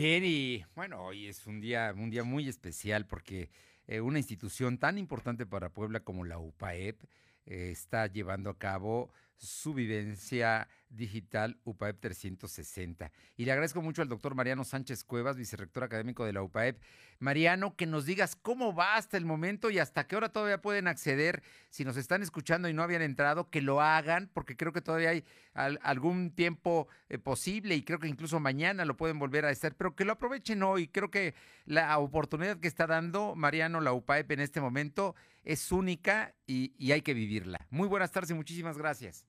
Bien, y bueno, hoy es un día, un día muy especial porque eh, una institución tan importante para Puebla como la UPAEP eh, está llevando a cabo su vivencia digital UPAEP 360. Y le agradezco mucho al doctor Mariano Sánchez Cuevas, vicerrector académico de la UPAEP. Mariano, que nos digas cómo va hasta el momento y hasta qué hora todavía pueden acceder. Si nos están escuchando y no habían entrado, que lo hagan, porque creo que todavía hay algún tiempo eh, posible y creo que incluso mañana lo pueden volver a hacer, pero que lo aprovechen hoy. Creo que la oportunidad que está dando Mariano, la UPAEP en este momento, es única y, y hay que vivirla. Muy buenas tardes y muchísimas gracias.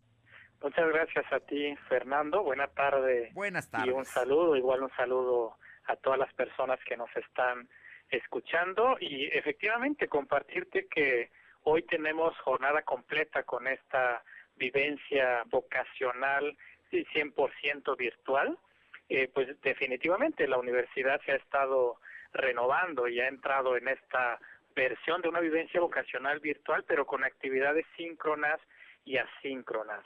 Muchas gracias a ti, Fernando. Buena tarde. Buenas tardes. Y un saludo, igual un saludo a todas las personas que nos están escuchando y efectivamente compartirte que hoy tenemos jornada completa con esta vivencia vocacional 100% virtual. Eh, pues definitivamente la universidad se ha estado renovando y ha entrado en esta versión de una vivencia vocacional virtual, pero con actividades síncronas y asíncronas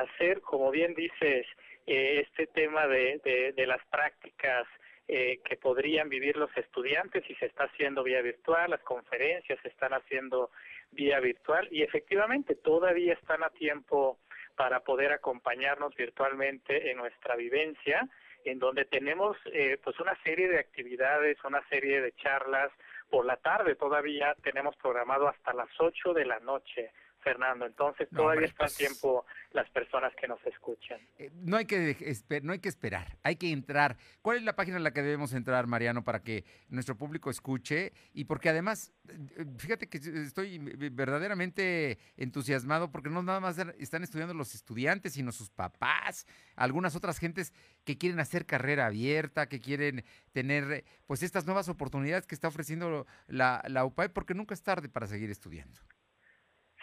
hacer, como bien dices, eh, este tema de, de, las prácticas eh, que podrían vivir los estudiantes y se está haciendo vía virtual, las conferencias se están haciendo vía virtual y efectivamente todavía están a tiempo para poder acompañarnos virtualmente en nuestra vivencia, en donde tenemos eh, pues una serie de actividades, una serie de charlas. Por la tarde todavía tenemos programado hasta las 8 de la noche Fernando. Entonces todavía está a pues tiempo las personas que nos escuchan. Eh, no, hay que, no hay que esperar, hay que entrar. ¿Cuál es la página en la que debemos entrar, Mariano, para que nuestro público escuche? Y porque además, eh, fíjate que estoy verdaderamente entusiasmado porque no nada más están estudiando los estudiantes, sino sus papás, algunas otras gentes que quieren hacer carrera abierta, que quieren tener pues estas nuevas oportunidades que está ofreciendo la, la UPAE, porque nunca es tarde para seguir estudiando.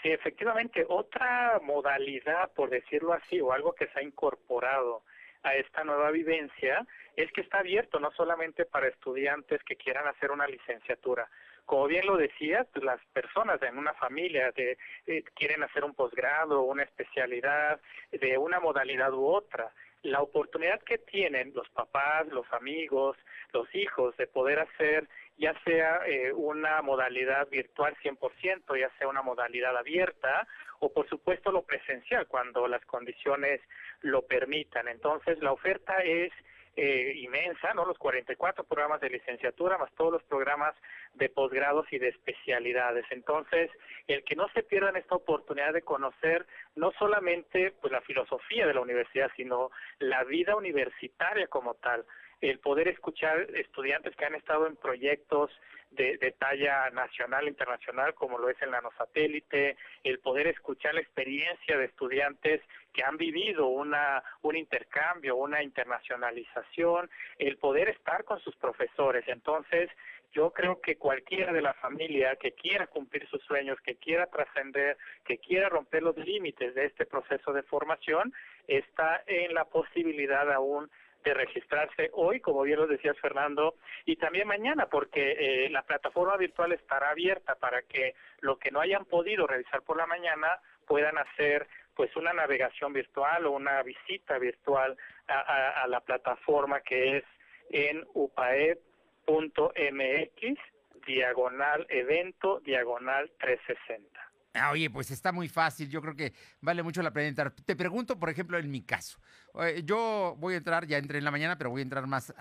Sí, efectivamente, otra modalidad, por decirlo así, o algo que se ha incorporado a esta nueva vivencia, es que está abierto no solamente para estudiantes que quieran hacer una licenciatura. Como bien lo decía, pues, las personas en una familia de, eh, quieren hacer un posgrado, una especialidad de una modalidad u otra. La oportunidad que tienen los papás, los amigos, los hijos de poder hacer ya sea eh, una modalidad virtual 100%, ya sea una modalidad abierta o por supuesto lo presencial cuando las condiciones lo permitan. Entonces la oferta es eh, inmensa, ¿no? Los 44 programas de licenciatura más todos los programas de posgrados y de especialidades. Entonces, el que no se pierdan esta oportunidad de conocer no solamente pues la filosofía de la universidad, sino la vida universitaria como tal el poder escuchar estudiantes que han estado en proyectos de, talla nacional, internacional, como lo es el nanosatélite, el poder escuchar la experiencia de estudiantes que han vivido una, un intercambio, una internacionalización, el poder estar con sus profesores. Entonces, yo creo que cualquiera de la familia que quiera cumplir sus sueños, que quiera trascender, que quiera romper los límites de este proceso de formación, está en la posibilidad aún de registrarse hoy, como bien lo decías Fernando, y también mañana, porque eh, la plataforma virtual estará abierta para que lo que no hayan podido revisar por la mañana puedan hacer pues una navegación virtual o una visita virtual a, a la plataforma que es en upaed.mx diagonal evento diagonal 360. Ah, oye, pues está muy fácil, yo creo que vale mucho la pena entrar. Te pregunto, por ejemplo, en mi caso, eh, yo voy a entrar, ya entré en la mañana, pero voy a entrar más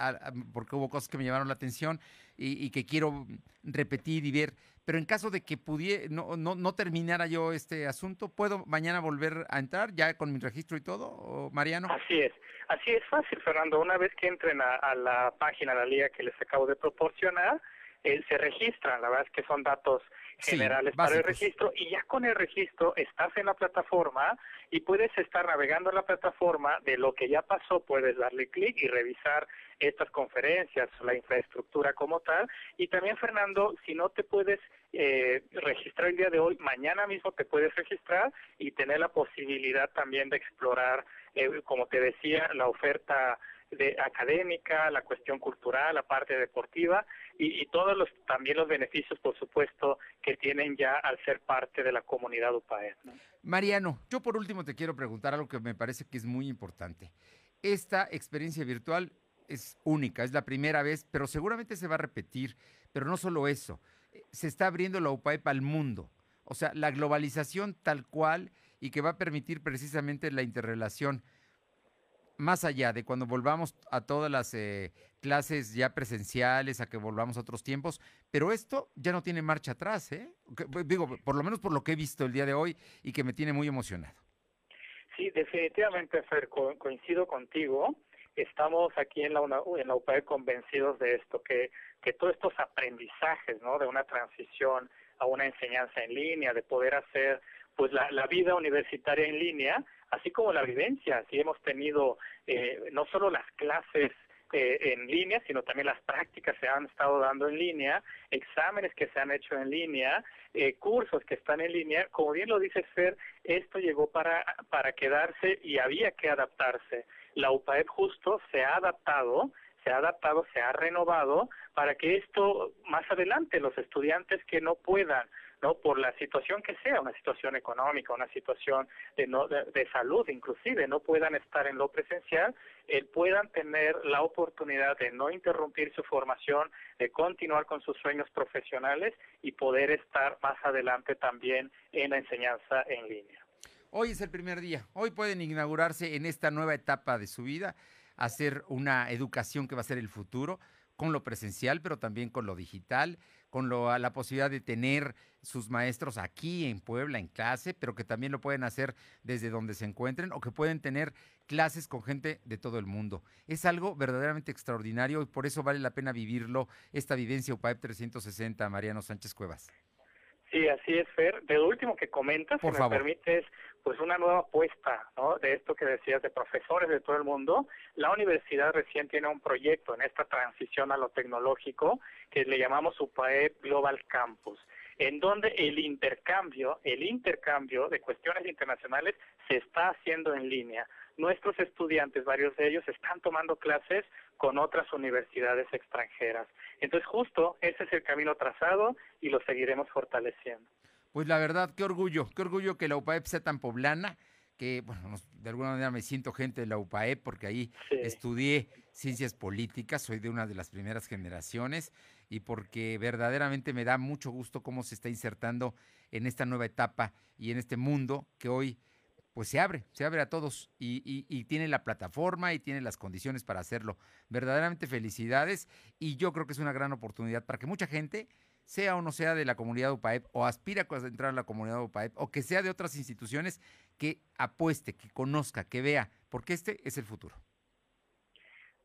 porque hubo cosas que me llamaron la atención y, que quiero repetir y ver. Pero en caso de que pudiera, no, no, no, terminara yo este asunto, ¿puedo mañana volver a entrar ya con mi registro y todo, Mariano? Así es, así es fácil, Fernando. Una vez que entren a, la página, a la liga que les acabo de proporcionar, eh, se registran. La verdad es que son datos generales para el registro y ya con el registro estás en la plataforma y puedes estar navegando en la plataforma de lo que ya pasó, puedes darle clic y revisar estas conferencias, la infraestructura como tal. Y también, Fernando, si no te puedes eh, registrar el día de hoy, mañana mismo te puedes registrar y tener la posibilidad también de explorar, eh, como te decía, la oferta de académica, la cuestión cultural, la parte deportiva y, todos los también los beneficios, por supuesto, que tienen ya al ser parte de la comunidad UPAE. Mariano, yo por último te quiero preguntar algo que me parece que es muy importante. Esta experiencia virtual es única, es la primera vez, pero seguramente se va a repetir. Pero no solo eso, se está abriendo la UPAEP al mundo. O sea, la globalización tal cual y que va a permitir precisamente la interrelación más allá de cuando volvamos a todas las eh, clases ya presenciales, a que volvamos a otros tiempos, pero esto ya no tiene marcha atrás, ¿eh? Pues, digo, por lo menos por lo que he visto el día de hoy y que me tiene muy emocionado. Sí, definitivamente, Fer, coincido contigo. Estamos aquí en la, en la UPAE convencidos de esto, que, que todos estos aprendizajes, ¿no? De una transición a una enseñanza en línea, de poder hacer pues la, la vida universitaria en línea, así como la vivencia, si hemos tenido eh, no solo las clases eh, en línea, sino también las prácticas se han estado dando en línea, exámenes que se han hecho en línea, eh, cursos que están en línea. Como bien lo dice Fer, esto llegó para, para quedarse y había que adaptarse. La UPAEP justo se ha adaptado se ha adaptado, se ha renovado para que esto más adelante los estudiantes que no puedan ¿no? Por la situación que sea, una situación económica, una situación de, no, de, salud inclusive, no puedan estar en lo presencial, eh, puedan tener la oportunidad de no interrumpir su formación, de continuar con sus sueños profesionales y poder estar más adelante también en la enseñanza en línea. Hoy es el primer día, hoy pueden inaugurarse en esta nueva etapa de su vida, hacer una educación que va a ser el futuro con lo presencial, pero también con lo digital, con lo, la posibilidad de tener sus maestros aquí en Puebla en clase, pero que también lo pueden hacer desde donde se encuentren o que pueden tener clases con gente de todo el mundo. Es algo verdaderamente extraordinario y por eso vale la pena vivirlo, esta vivencia UPAEP 360, Mariano Sánchez Cuevas. Sí, así es, Fer. De lo último que comentas, si me permites, pues una nueva apuesta, ¿no? De esto que decías de profesores de todo el mundo. La universidad recién tiene un proyecto en esta transición a lo tecnológico que le llamamos UPAE Global Campus en donde el intercambio, el intercambio de cuestiones internacionales se está haciendo en línea. Nuestros estudiantes, varios de ellos, están tomando clases con otras universidades extranjeras. Entonces, justo ese es el camino trazado y lo seguiremos fortaleciendo. Pues la verdad, qué orgullo, qué orgullo que la UPAEP sea tan poblana, que bueno, de alguna manera me siento gente de la UPAEP porque ahí estudié ciencias políticas, soy de una de las primeras generaciones y porque verdaderamente me da mucho gusto cómo se está insertando en esta nueva etapa y en este mundo que hoy pues se abre, se abre a todos y, y, tiene la plataforma y tiene las condiciones para hacerlo. Verdaderamente felicidades y yo creo que es una gran oportunidad para que mucha gente, sea o no sea de la comunidad UPAEP o aspira a entrar a la comunidad UPAEP o que sea de otras instituciones, que apueste, que conozca, que vea, porque este es el futuro.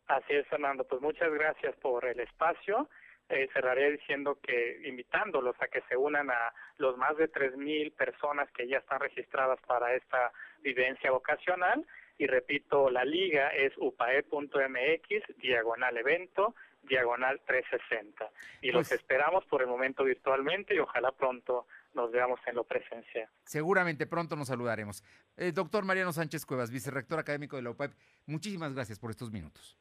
Así es, Fernando. Pues muchas gracias por el espacio eh, cerraré diciendo que invitándolos a que se unan a los más de 3.000 personas que ya están registradas para esta vivencia vocacional. Y repito, la liga es upae.mx, diagonal evento, diagonal 360. Y los pues esperamos por el momento virtualmente y ojalá pronto nos veamos en lo presencial. Seguramente pronto nos saludaremos. Eh, doctor Mariano Sánchez Cuevas, vicerrector académico de la UPAEP, muchísimas gracias por estos minutos.